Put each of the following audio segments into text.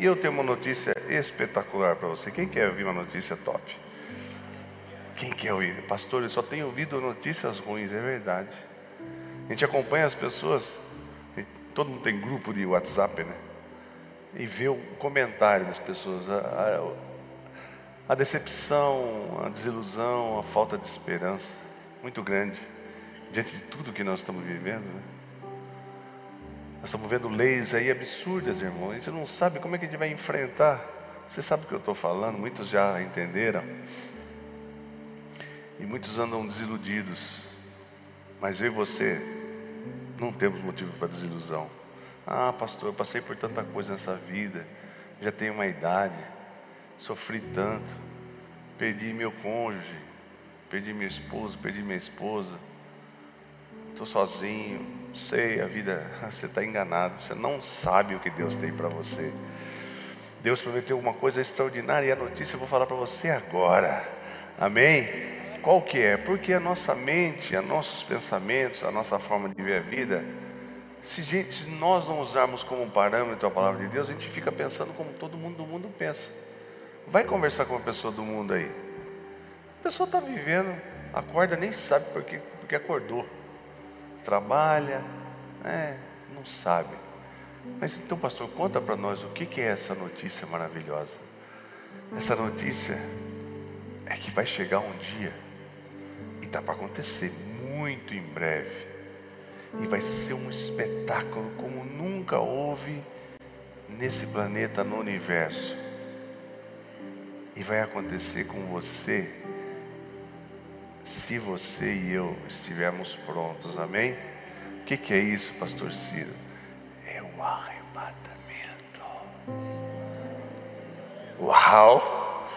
E eu tenho uma notícia espetacular para você. Quem quer ouvir uma notícia top? Quem quer ouvir? Pastor, eu só tenho ouvido notícias ruins, é verdade. A gente acompanha as pessoas, todo mundo tem grupo de WhatsApp, né? E vê o comentário das pessoas, a, a, a decepção, a desilusão, a falta de esperança, muito grande, diante de tudo que nós estamos vivendo, né? Nós estamos vendo leis aí absurdas, irmão. A gente não sabe como é que a gente vai enfrentar. Você sabe o que eu estou falando, muitos já entenderam. E muitos andam desiludidos. Mas eu e você não temos motivo para desilusão. Ah, pastor, eu passei por tanta coisa nessa vida. Já tenho uma idade. Sofri tanto. Perdi meu cônjuge. Perdi meu esposo, perdi minha esposa. Estou sozinho sei, a vida, você está enganado, você não sabe o que Deus tem para você. Deus prometeu uma coisa extraordinária e a notícia eu vou falar para você agora. Amém? Qual que é? Porque a nossa mente, os nossos pensamentos, a nossa forma de ver a vida, se, gente, se nós não usarmos como parâmetro a palavra de Deus, a gente fica pensando como todo mundo do mundo pensa. Vai conversar com uma pessoa do mundo aí. A pessoa está vivendo, acorda, nem sabe porque, porque acordou trabalha, é, não sabe. Mas então, pastor, conta para nós o que, é essa notícia maravilhosa. Essa notícia é que vai chegar um dia, e está para acontecer muito em breve, e vai ser um espetáculo como nunca houve nesse planeta, no universo. E vai acontecer com você se você e eu estivermos prontos, amém? O que, que é isso, pastor Ciro? É o arrebatamento. Uau!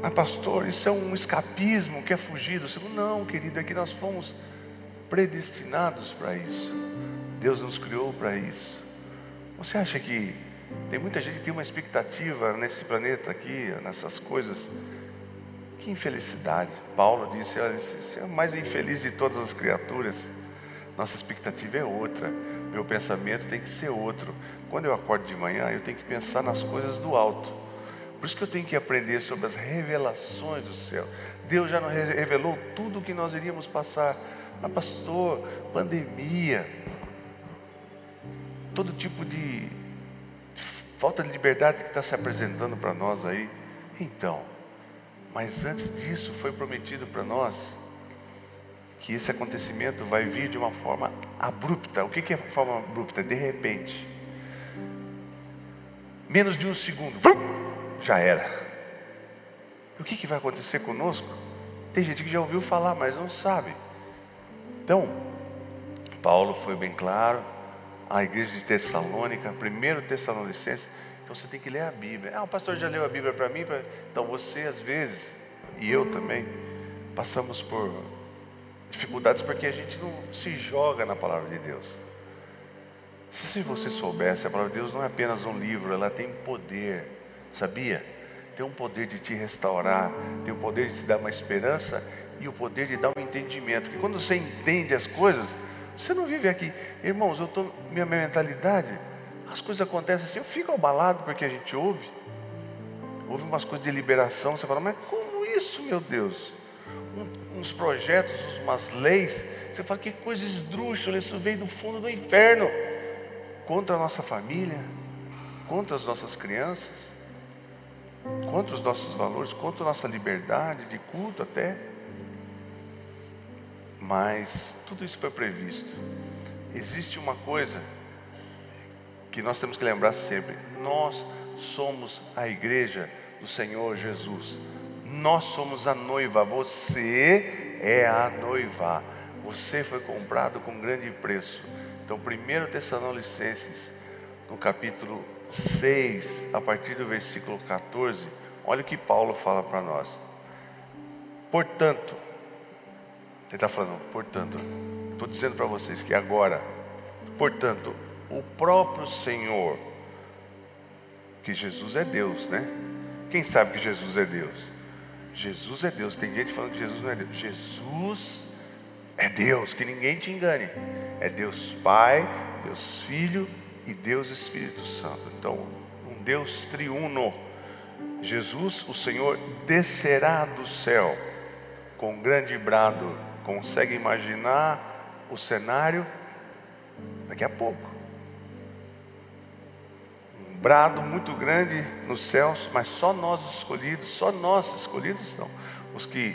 Mas, pastor, isso é um escapismo, quer fugir do segundo? Não, querido, é que nós fomos predestinados para isso. Deus nos criou para isso. Você acha que tem muita gente que tem uma expectativa nesse planeta aqui, nessas coisas? Que infelicidade. Paulo disse: Olha, você é o mais infeliz de todas as criaturas. Nossa expectativa é outra. Meu pensamento tem que ser outro. Quando eu acordo de manhã, eu tenho que pensar nas coisas do alto. Por isso que eu tenho que aprender sobre as revelações do céu. Deus já nos revelou tudo o que nós iríamos passar. Mas, pastor, pandemia, todo tipo de falta de liberdade que está se apresentando para nós aí. Então, mas antes disso, foi prometido para nós que esse acontecimento vai vir de uma forma abrupta. O que é forma abrupta? De repente. Menos de um segundo, já era. E o que, vai acontecer conosco? Tem gente que já ouviu falar, mas não sabe. Então, Paulo foi bem claro, a igreja de Tessalônica, primeiro Tessalonicenses, então você tem que ler a Bíblia. Ah, o pastor já leu a Bíblia para mim? Então você, às vezes, e eu também, passamos por dificuldades porque a gente não se joga na palavra de Deus. Se você soubesse, a palavra de Deus não é apenas um livro, ela tem poder, sabia? Tem um poder de te restaurar, tem o um poder de te dar uma esperança e o poder de dar um entendimento. Que quando você entende as coisas, você não vive aqui. Irmãos, eu tô, minha mentalidade as coisas acontecem assim, eu fico abalado porque a gente ouve. Ouve umas coisas de liberação, você fala, mas como isso, meu Deus? Um, uns projetos, umas leis, você fala, que coisa esdrúxula, isso veio do fundo do inferno. Contra a nossa família, contra as nossas crianças, contra os nossos valores, contra a nossa liberdade de culto até. Mas tudo isso foi previsto. Existe uma coisa que nós temos que lembrar sempre: nós somos a igreja do Senhor Jesus. Nós somos a noiva, você é a noiva. Você foi comprado com grande preço. Então, 1 Tessalonicenses, no capítulo 6, a partir do versículo 14, olha o que Paulo fala para nós. Portanto, ele está falando, portanto, estou dizendo para vocês que agora, portanto, o próprio Senhor, que Jesus é Deus, né? Quem sabe que Jesus é Deus? Jesus é Deus. Tem gente falando que Jesus não é Deus. Jesus é Deus, que ninguém te engane. É Deus Pai, Deus Filho e Deus Espírito Santo. Então, um Deus triuno. Jesus, o Senhor, descerá do céu com grande brado. Consegue imaginar o cenário? Daqui a pouco. Brado muito grande nos céus, mas só nós escolhidos, só nós escolhidos, não. Os que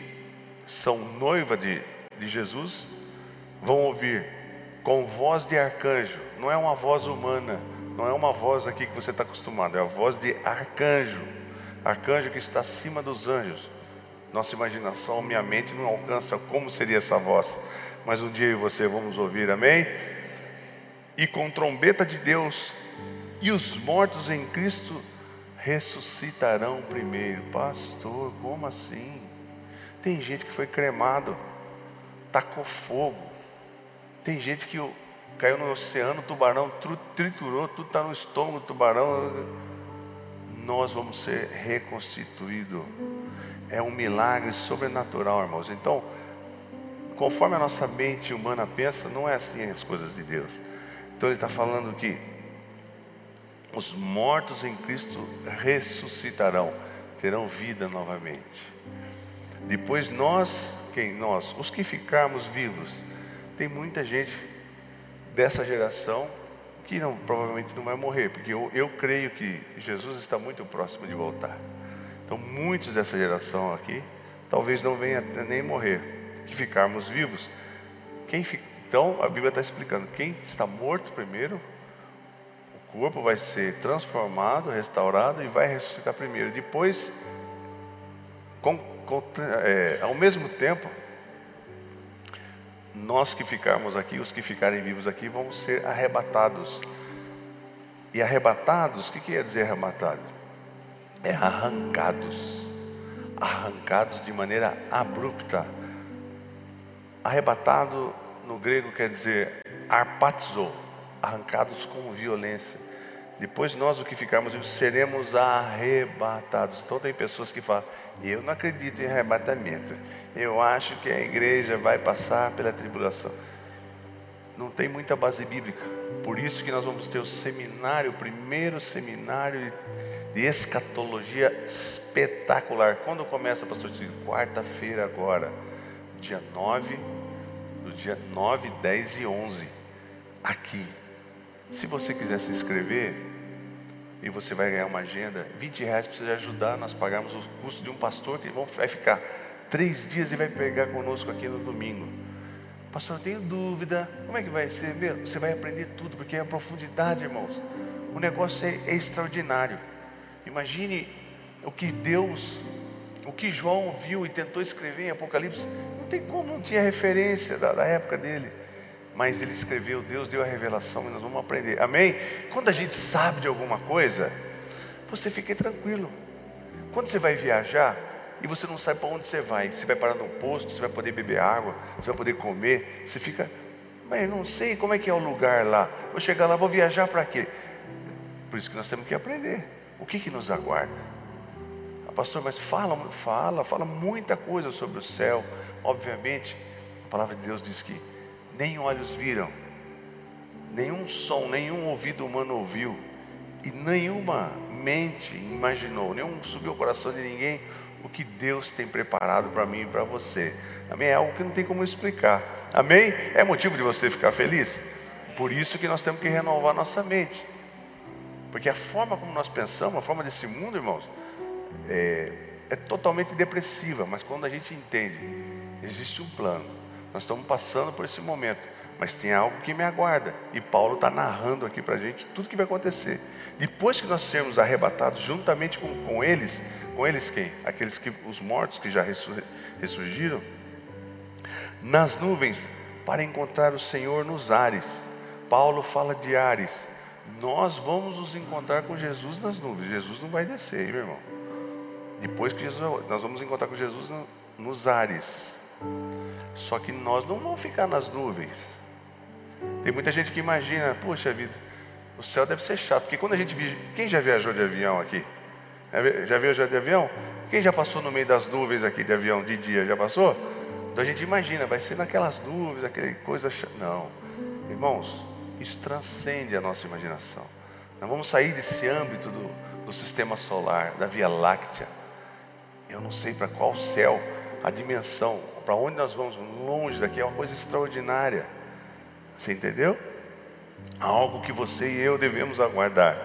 são noiva de, de Jesus vão ouvir com voz de arcanjo, não é uma voz humana, não é uma voz aqui que você está acostumado, é a voz de arcanjo, arcanjo que está acima dos anjos. Nossa imaginação, minha mente não alcança como seria essa voz, mas um dia eu e você vamos ouvir, amém? E com trombeta de Deus, e os mortos em Cristo ressuscitarão primeiro. Pastor, como assim? Tem gente que foi cremado, tacou fogo, tem gente que caiu no oceano, o tubarão triturou, tudo está no estômago do tubarão. Nós vamos ser reconstituídos. É um milagre sobrenatural, irmãos. Então, conforme a nossa mente humana pensa, não é assim as coisas de Deus. Então ele está falando que os mortos em Cristo ressuscitarão, terão vida novamente. Depois nós, quem nós, os que ficarmos vivos, tem muita gente dessa geração que não, provavelmente não vai morrer, porque eu, eu creio que Jesus está muito próximo de voltar. Então, muitos dessa geração aqui, talvez não venha nem morrer, que ficarmos vivos. Quem fica, então, a Bíblia está explicando: quem está morto primeiro, corpo vai ser transformado, restaurado e vai ressuscitar primeiro. Depois, com, com, é, ao mesmo tempo, nós que ficarmos aqui, os que ficarem vivos aqui, vamos ser arrebatados. E arrebatados, o que quer dizer arrebatado? É arrancados. Arrancados de maneira abrupta. Arrebatado no grego quer dizer arpatizo, arrancados com violência. Depois nós, o que ficarmos vivos, seremos arrebatados. Então tem pessoas que falam, eu não acredito em arrebatamento. Eu acho que a igreja vai passar pela tribulação. Não tem muita base bíblica. Por isso que nós vamos ter o seminário, o primeiro seminário de escatologia espetacular. Quando começa, pastor Quarta-feira agora, dia 9, do dia 9, 10 e 11, aqui. Se você quiser se inscrever, e você vai ganhar uma agenda, 20 reais para você ajudar, nós pagamos o custo de um pastor que vai ficar três dias e vai pegar conosco aqui no domingo. Pastor, eu tenho dúvida, como é que vai ser? Meu, você vai aprender tudo, porque é a profundidade, irmãos. O negócio é, é extraordinário. Imagine o que Deus, o que João viu e tentou escrever em Apocalipse. Não tem como, não tinha referência da, da época dele mas ele escreveu, Deus deu a revelação e nós vamos aprender. Amém? Quando a gente sabe de alguma coisa, você fique tranquilo. Quando você vai viajar e você não sabe para onde você vai, você vai parar num posto, você vai poder beber água, você vai poder comer, você fica, mas não sei como é que é o lugar lá. Vou chegar lá, vou viajar para quê? Por isso que nós temos que aprender. O que que nos aguarda? Ah, pastor, mas fala, fala, fala muita coisa sobre o céu. Obviamente, a palavra de Deus diz que nem olhos viram, nenhum som, nenhum ouvido humano ouviu, e nenhuma mente imaginou, nenhum subiu o coração de ninguém o que Deus tem preparado para mim e para você. Amém? É algo que não tem como explicar. Amém? É motivo de você ficar feliz? Por isso que nós temos que renovar nossa mente. Porque a forma como nós pensamos, a forma desse mundo, irmãos, é, é totalmente depressiva. Mas quando a gente entende, existe um plano nós estamos passando por esse momento, mas tem algo que me aguarda. E Paulo está narrando aqui para a gente tudo que vai acontecer. Depois que nós sermos arrebatados juntamente com, com eles, com eles quem? Aqueles que os mortos que já ressurgiram, nas nuvens para encontrar o Senhor nos ares. Paulo fala de ares. Nós vamos nos encontrar com Jesus nas nuvens. Jesus não vai descer, meu irmão. Depois que Jesus, nós vamos encontrar com Jesus nos ares. Só que nós não vamos ficar nas nuvens. Tem muita gente que imagina, poxa vida, o céu deve ser chato. Porque quando a gente. Quem já viajou de avião aqui? Já viajou de avião? Quem já passou no meio das nuvens aqui de avião de dia? Já passou? Então a gente imagina, vai ser naquelas nuvens, aquela coisa. Não. Irmãos, isso transcende a nossa imaginação. Nós vamos sair desse âmbito do, do sistema solar, da Via Láctea. Eu não sei para qual céu, a dimensão, para onde nós vamos, longe daqui, é uma coisa extraordinária. Você entendeu? Algo que você e eu devemos aguardar.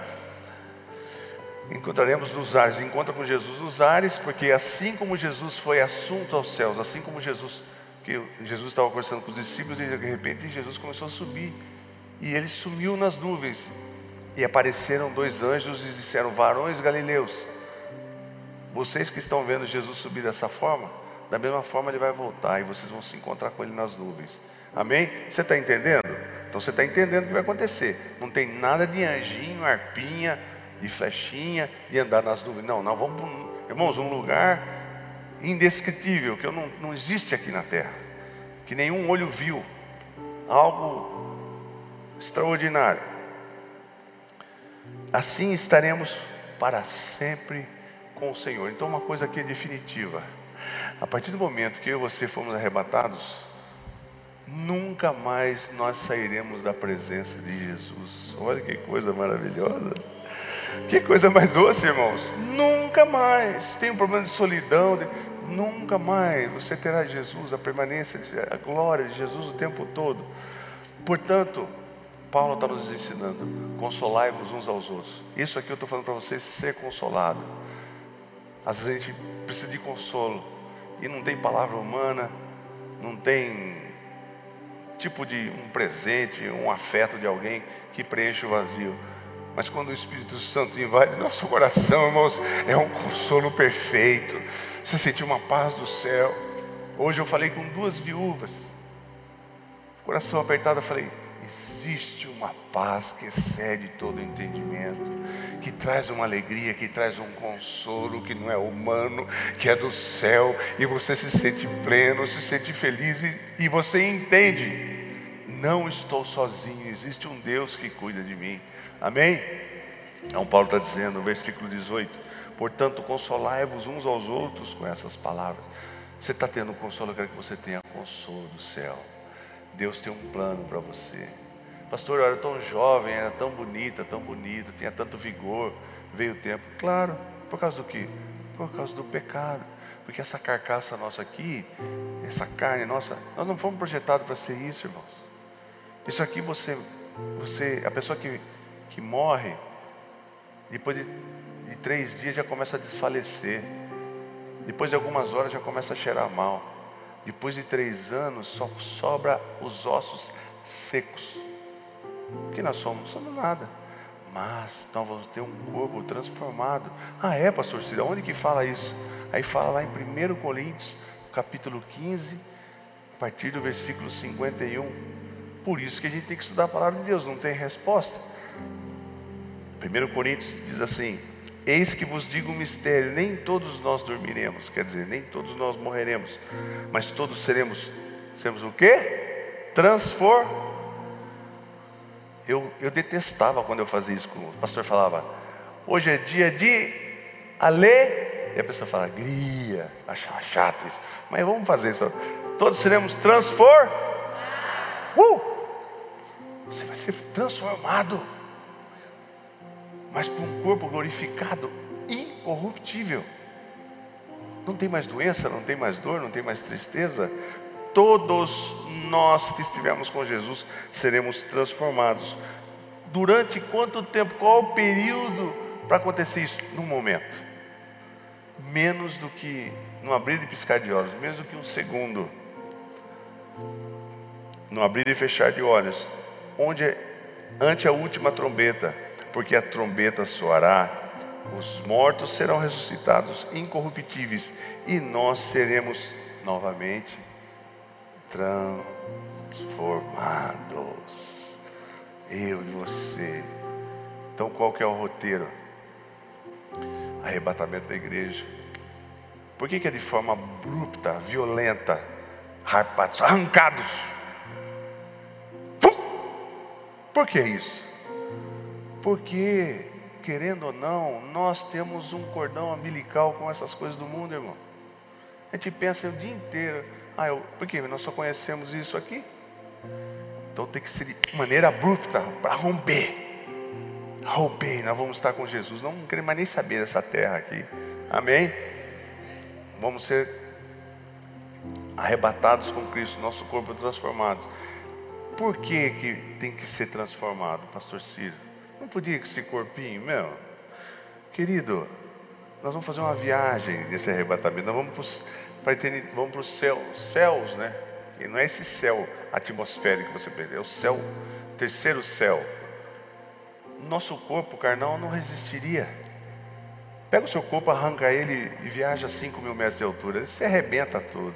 Encontraremos nos ares, encontra com Jesus nos ares, porque assim como Jesus foi assunto aos céus, assim como Jesus, que Jesus estava conversando com os discípulos e de repente Jesus começou a subir e ele sumiu nas nuvens. E apareceram dois anjos e disseram: Varões galileus, vocês que estão vendo Jesus subir dessa forma, da mesma forma ele vai voltar e vocês vão se encontrar com ele nas nuvens. Amém? Você está entendendo? Então você está entendendo o que vai acontecer. Não tem nada de anjinho, arpinha, de flechinha, de andar nas nuvens. Não, nós vamos, irmãos, um lugar indescritível, que não, não existe aqui na terra, que nenhum olho viu. Algo extraordinário. Assim estaremos para sempre com o Senhor. Então, uma coisa aqui é definitiva: a partir do momento que eu e você fomos arrebatados, nunca mais nós sairemos da presença de Jesus. Olha que coisa maravilhosa. Que coisa mais doce, irmãos. Nunca mais. Tem um problema de solidão. De... Nunca mais você terá Jesus, a permanência, a glória de Jesus o tempo todo. Portanto, Paulo está nos ensinando: consolai-vos uns aos outros. Isso aqui eu estou falando para vocês, ser consolado. Às vezes a gente precisa de consolo e não tem palavra humana, não tem tipo de um presente, um afeto de alguém que preenche o vazio. Mas quando o Espírito Santo invade nosso coração, irmãos, é um consolo perfeito. Você sente uma paz do céu. Hoje eu falei com duas viúvas, coração apertado, eu falei: existe uma paz que excede todo entendimento, que traz uma alegria, que traz um consolo que não é humano, que é do céu, e você se sente pleno, se sente feliz e, e você entende. Não estou sozinho, existe um Deus que cuida de mim. Amém? Então Paulo está dizendo no versículo 18: Portanto, consolai-vos uns aos outros com essas palavras. Você está tendo consolo, eu quero que você tenha consolo do céu. Deus tem um plano para você. Pastor, eu era tão jovem, era tão bonita, tão bonito, tinha tanto vigor. Veio o tempo. Claro, por causa do quê? Por causa do pecado. Porque essa carcaça nossa aqui, essa carne nossa, nós não fomos projetados para ser isso, irmãos. Isso aqui você, você, a pessoa que, que morre, depois de, de três dias já começa a desfalecer. Depois de algumas horas já começa a cheirar mal. Depois de três anos só sobra os ossos secos. Que nós somos? Somos nada. Mas nós vamos ter um corpo transformado. Ah, é, pastor Ciro? Onde que fala isso? Aí fala lá em 1 Coríntios, capítulo 15, a partir do versículo 51. Por isso que a gente tem que estudar a palavra de Deus, não tem resposta. 1 Coríntios diz assim: Eis que vos digo um mistério: nem todos nós dormiremos, quer dizer, nem todos nós morreremos, mas todos seremos, seremos o quê? Transformados eu, eu detestava quando eu fazia isso. O pastor falava, hoje é dia de ale. E a pessoa fala, alegria, achava chato isso. Mas vamos fazer isso. Todos seremos transformados. Uh! Você vai ser transformado. Mas para um corpo glorificado, incorruptível. Não tem mais doença, não tem mais dor, não tem mais tristeza. Todos nós que estivermos com Jesus seremos transformados. Durante quanto tempo? Qual o período para acontecer isso? No momento. Menos do que, no abrir e piscar de olhos, menos do que um segundo. No abrir e fechar de olhos. Onde é, ante a última trombeta, porque a trombeta soará, os mortos serão ressuscitados incorruptíveis e nós seremos novamente transformados. Eu e você. Então qual que é o roteiro? Arrebatamento da igreja. Por que, que é de forma abrupta, violenta, harpados, arrancados? Por que isso? Porque, querendo ou não, nós temos um cordão umbilical com essas coisas do mundo, irmão. A gente pensa o dia inteiro, ah, eu, por quê? Nós só conhecemos isso aqui. Então tem que ser de maneira abrupta para romper. Bem, nós vamos estar com Jesus. Não queremos mais nem saber dessa terra aqui. Amém? Vamos ser arrebatados com Cristo, nosso corpo transformado. Por que, que tem que ser transformado, pastor Ciro? Não podia que esse corpinho, meu. Querido, nós vamos fazer uma viagem nesse arrebatamento. Nós vamos para vamos para os céu, céus, né? E não é esse céu atmosférico que você perdeu, é o céu, terceiro céu. Nosso corpo carnal não resistiria. Pega o seu corpo, arranca ele e viaja a 5 mil metros de altura. Ele se arrebenta tudo.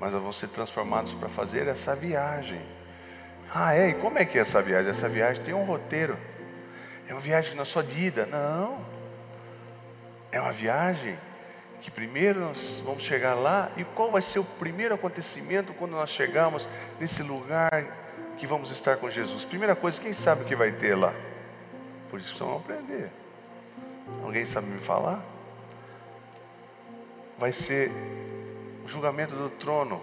Mas vamos ser transformados para fazer essa viagem. Ah, é? E como é que é essa viagem? Essa viagem tem um roteiro. É uma viagem que não é só de ida. Não. É uma viagem que primeiro nós vamos chegar lá e qual vai ser o primeiro acontecimento quando nós chegarmos nesse lugar que vamos estar com Jesus? Primeira coisa, quem sabe o que vai ter lá? Por isso precisamos aprender. Alguém sabe me falar? Vai ser o julgamento do trono.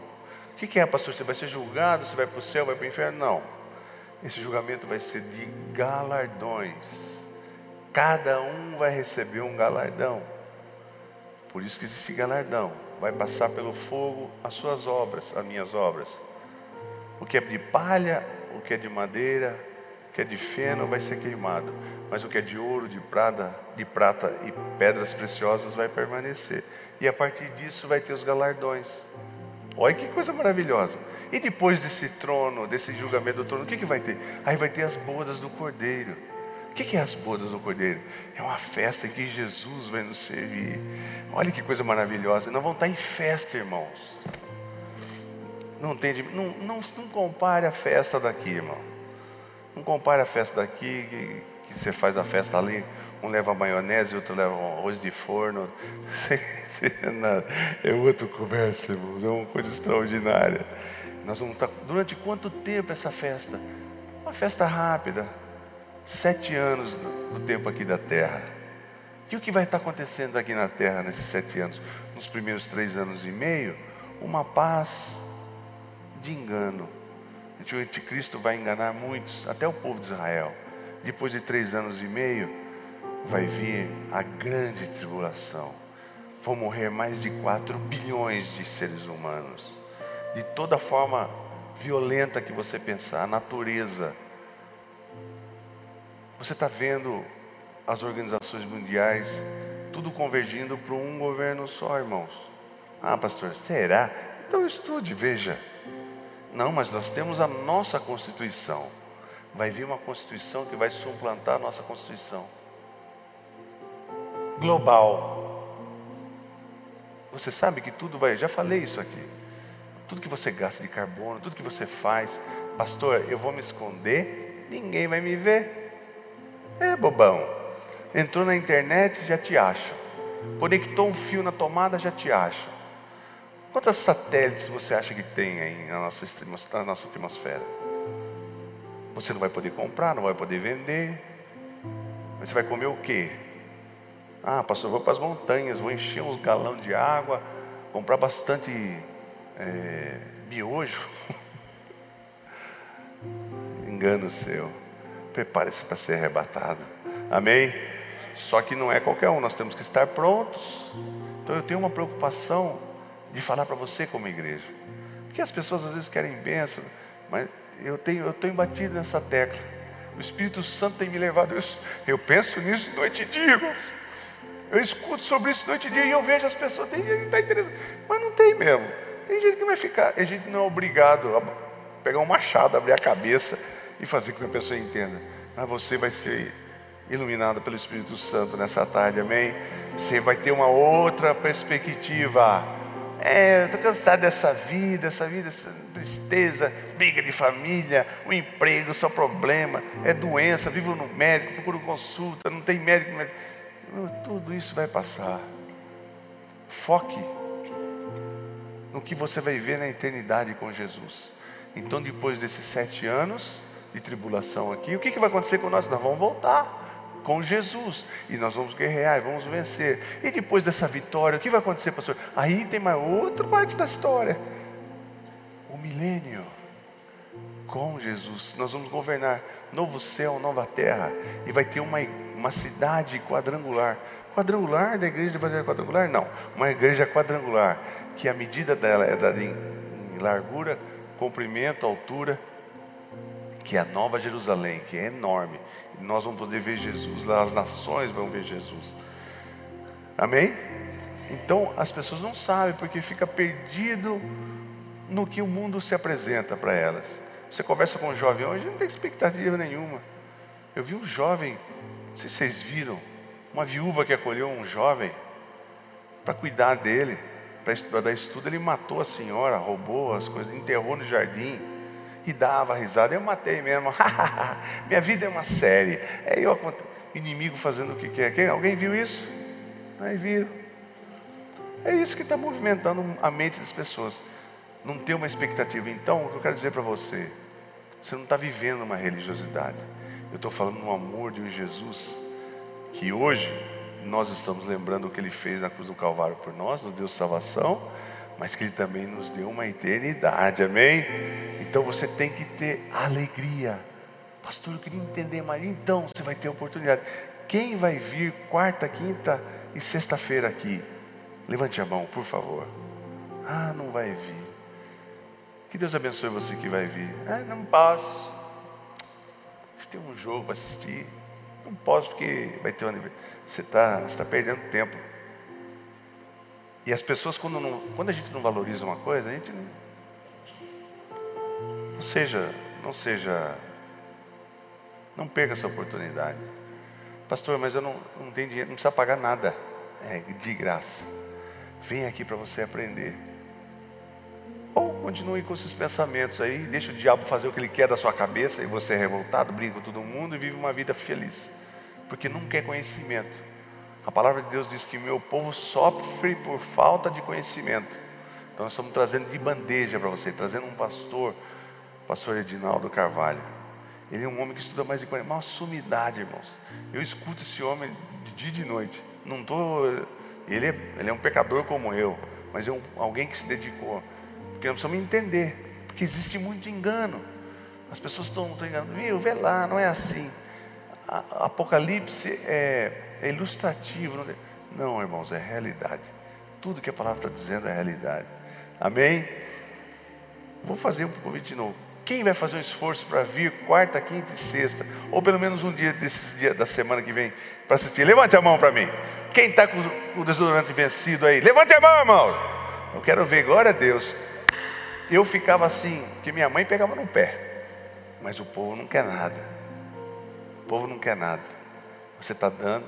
O que, é, pastor? Você vai ser julgado? Você vai para o céu? Vai para o inferno? Não. Esse julgamento vai ser de galardões. Cada um vai receber um galardão. Por isso que existe galardão. Vai passar pelo fogo as suas obras, as minhas obras. O que é de palha, o que é de madeira, o que é de feno vai ser queimado. Mas o que é de ouro, de prata, de prata e pedras preciosas vai permanecer. E a partir disso vai ter os galardões. Olha que coisa maravilhosa. E depois desse trono, desse julgamento do trono, o que, que vai ter? Aí vai ter as bodas do cordeiro. O que é as bodas do Cordeiro? É uma festa que Jesus vai nos servir. Olha que coisa maravilhosa. Nós vamos estar em festa, irmãos. Não, tem, não, não, não compare a festa daqui, irmão. Não compare a festa daqui, que, que você faz a festa ali. Um leva maionese, outro leva um arroz de forno. É outra conversa, irmãos. É uma coisa extraordinária. Nós vamos estar. Durante quanto tempo essa festa? Uma festa rápida sete anos do, tempo aqui da terra. E o que vai estar acontecendo aqui na terra nesses sete anos? Nos primeiros três anos e meio, uma paz de engano. O anticristo vai enganar muitos, até o povo de Israel. Depois de três anos e meio, vai vir a grande tribulação. Vão morrer mais de quatro bilhões de seres humanos. De toda forma violenta que você pensar, a natureza você está vendo as organizações mundiais tudo convergindo para um governo só, irmãos. Ah, pastor, será? Então estude, veja. Não, mas nós temos a nossa Constituição. Vai vir uma Constituição que vai suplantar a nossa Constituição. Global. Você sabe que tudo vai, já falei isso aqui. Tudo que você gasta de carbono, tudo que você faz, pastor, eu vou me esconder, ninguém vai me ver. É bobão. Entrou na internet, já te acha. Conectou um fio na tomada, já te acha. Quantos satélites você acha que tem aí na nossa, na nossa atmosfera? Você não vai poder comprar, não vai poder vender. Você vai comer o quê? Ah, pastor, vou para as montanhas, vou encher uns galão de água, comprar bastante é, miojo. Engano seu prepare-se para ser arrebatado. Amém? Só que não é qualquer um, nós temos que estar prontos. Então eu tenho uma preocupação de falar para você como igreja. Porque as pessoas às vezes querem bênção, mas eu tenho, eu estou embatido nessa tecla. O Espírito Santo tem me levado eu, eu penso nisso noite e dia. Eu escuto sobre isso noite e dia e eu vejo as pessoas, tem gente que está interessado, mas não tem mesmo. Tem gente que vai ficar, a gente não é obrigado a pegar um machado, abrir a cabeça e fazer com que a pessoa entenda. Mas você vai ser iluminado pelo Espírito Santo nessa tarde, amém? Você vai ter uma outra perspectiva. É, estou cansado dessa vida, essa vida, essa tristeza, briga de família, o emprego, só problema, é doença, vivo no médico, procuro consulta, não tem médico. médico. Tudo isso vai passar. Foque no que você vai ver na eternidade com Jesus. Então, depois desses sete anos, de tribulação aqui, o que, que vai acontecer com nós? Nós vamos voltar com Jesus e nós vamos guerrear, vamos vencer. E depois dessa vitória, o que vai acontecer, pastor? Aí tem mais outra parte da história: o milênio. com Jesus. Nós vamos governar novo céu, nova terra. E vai ter uma, uma cidade quadrangular. Quadrangular da igreja evangélica quadrangular? Não. Uma igreja quadrangular. Que a medida dela é dada em, em largura, comprimento, altura. Que é a nova Jerusalém, que é enorme. Nós vamos poder ver Jesus as nações vão ver Jesus. Amém? Então as pessoas não sabem porque fica perdido no que o mundo se apresenta para elas. Você conversa com um jovem hoje, não tem expectativa nenhuma. Eu vi um jovem, não sei se vocês viram, uma viúva que acolheu um jovem para cuidar dele, para dar estudo. Ele matou a senhora, roubou as coisas, enterrou no jardim e dava risada. Eu matei mesmo. Minha vida é uma série. É eu, inimigo fazendo o que quer. Quem, alguém viu isso? Aí viram. É isso que está movimentando a mente das pessoas. Não ter uma expectativa. Então, o que eu quero dizer para você, você não está vivendo uma religiosidade. Eu estou falando no amor de um Jesus que hoje nós estamos lembrando o que ele fez na cruz do Calvário por nós, nos deu salvação, mas que ele também nos deu uma eternidade, amém? Então você tem que ter alegria. Pastor, eu queria entender mais. Então você vai ter oportunidade. Quem vai vir quarta, quinta e sexta-feira aqui? Levante a mão, por favor. Ah, não vai vir. Que Deus abençoe você que vai vir. Ah, não posso. Tem um jogo para assistir. Não posso porque vai ter um aniversário. Você está tá perdendo tempo. E as pessoas, quando, não, quando a gente não valoriza uma coisa, a gente não, não seja, não seja, não perca essa oportunidade. Pastor, mas eu não, não tenho dinheiro, não precisa pagar nada. É de graça. Vem aqui para você aprender. Ou continue com esses pensamentos aí, deixa o diabo fazer o que ele quer da sua cabeça e você é revoltado, briga com todo mundo e vive uma vida feliz. Porque não quer conhecimento. A palavra de Deus diz que meu povo sofre por falta de conhecimento. Então nós estamos trazendo de bandeja para você, trazendo um pastor, pastor Edinaldo Carvalho. Ele é um homem que estuda mais de 40, uma sumidade, irmãos. Eu escuto esse homem de dia e de noite. Não estou ele é, ele é um pecador como eu, mas é um, alguém que se dedicou. Porque nós precisamos entender, porque existe muito engano. As pessoas estão, estão enganando, viu? Vê lá, não é assim. A, Apocalipse é, é ilustrativo. Não, não, irmãos, é realidade. Tudo que a palavra está dizendo é realidade. Amém? Vou fazer um convite de novo. Quem vai fazer um esforço para vir quarta, quinta e sexta, ou pelo menos um dia desses dias da semana que vem, para assistir? Levante a mão para mim. Quem está com o desodorante vencido aí? Levante a mão, irmão. Eu quero ver, glória a Deus. Eu ficava assim, que minha mãe pegava no pé. Mas o povo não quer nada. O povo não quer nada. Você está dando,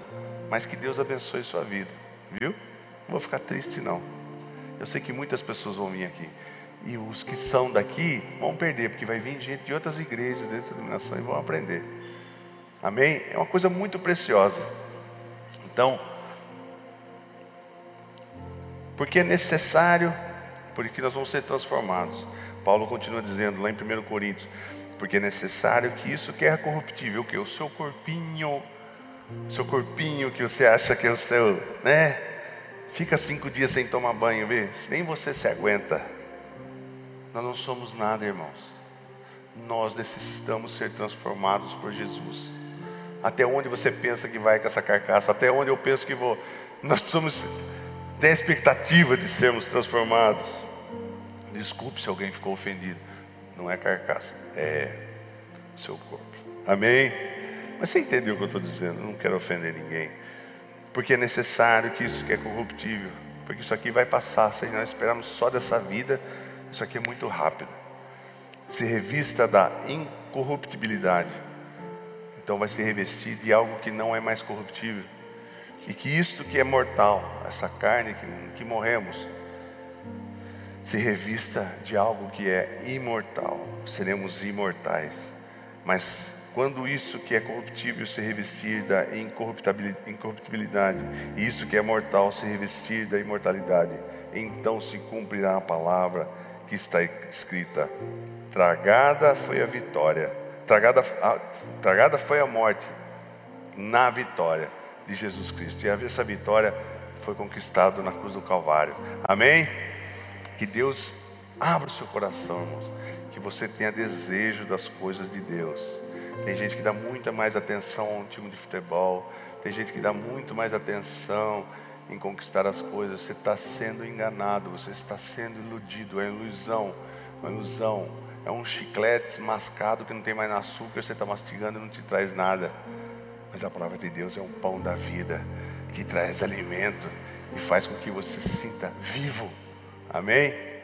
mas que Deus abençoe sua vida. Viu? Não vou ficar triste, não. Eu sei que muitas pessoas vão vir aqui. E os que são daqui vão perder, porque vai vir gente de outras igrejas, de outras denominações, e vão aprender. Amém? É uma coisa muito preciosa. Então, porque é necessário, porque nós vamos ser transformados. Paulo continua dizendo lá em 1 Coríntios, porque é necessário que isso que é corruptível, que é o seu corpinho, seu corpinho que você acha que é o seu, né? Fica cinco dias sem tomar banho, vê? Nem você se aguenta. Nós não somos nada, irmãos. Nós necessitamos ser transformados por Jesus. Até onde você pensa que vai com essa carcaça? Até onde eu penso que vou? Nós precisamos tem a expectativa de sermos transformados. Desculpe se alguém ficou ofendido. Não é carcaça, é seu corpo. Amém? Mas você entendeu o que eu estou dizendo? não quero ofender ninguém. Porque é necessário que isso que é corruptível. Porque isso aqui vai passar. Se nós esperarmos só dessa vida, isso aqui é muito rápido. Se revista da incorruptibilidade. Então vai se revestir de algo que não é mais corruptível. E que isto que é mortal, essa carne que, que morremos, se revista de algo que é imortal. Seremos imortais. Mas quando isso que é corruptível se revestir da incorruptibilidade, e isso que é mortal se revestir da imortalidade, então se cumprirá a palavra que está escrita: tragada foi a vitória, tragada, a, tragada foi a morte na vitória de Jesus Cristo. E essa vitória foi conquistada na cruz do Calvário. Amém? Que Deus abra o seu coração, irmãos. que você tenha desejo das coisas de Deus. Tem gente que dá muita mais atenção a um time de futebol, tem gente que dá muito mais atenção em conquistar as coisas. Você está sendo enganado, você está sendo iludido, é ilusão, uma ilusão. É um chiclete mascado que não tem mais açúcar, você está mastigando e não te traz nada. Mas a palavra de Deus é o pão da vida, que traz alimento e faz com que você se sinta vivo. Amém?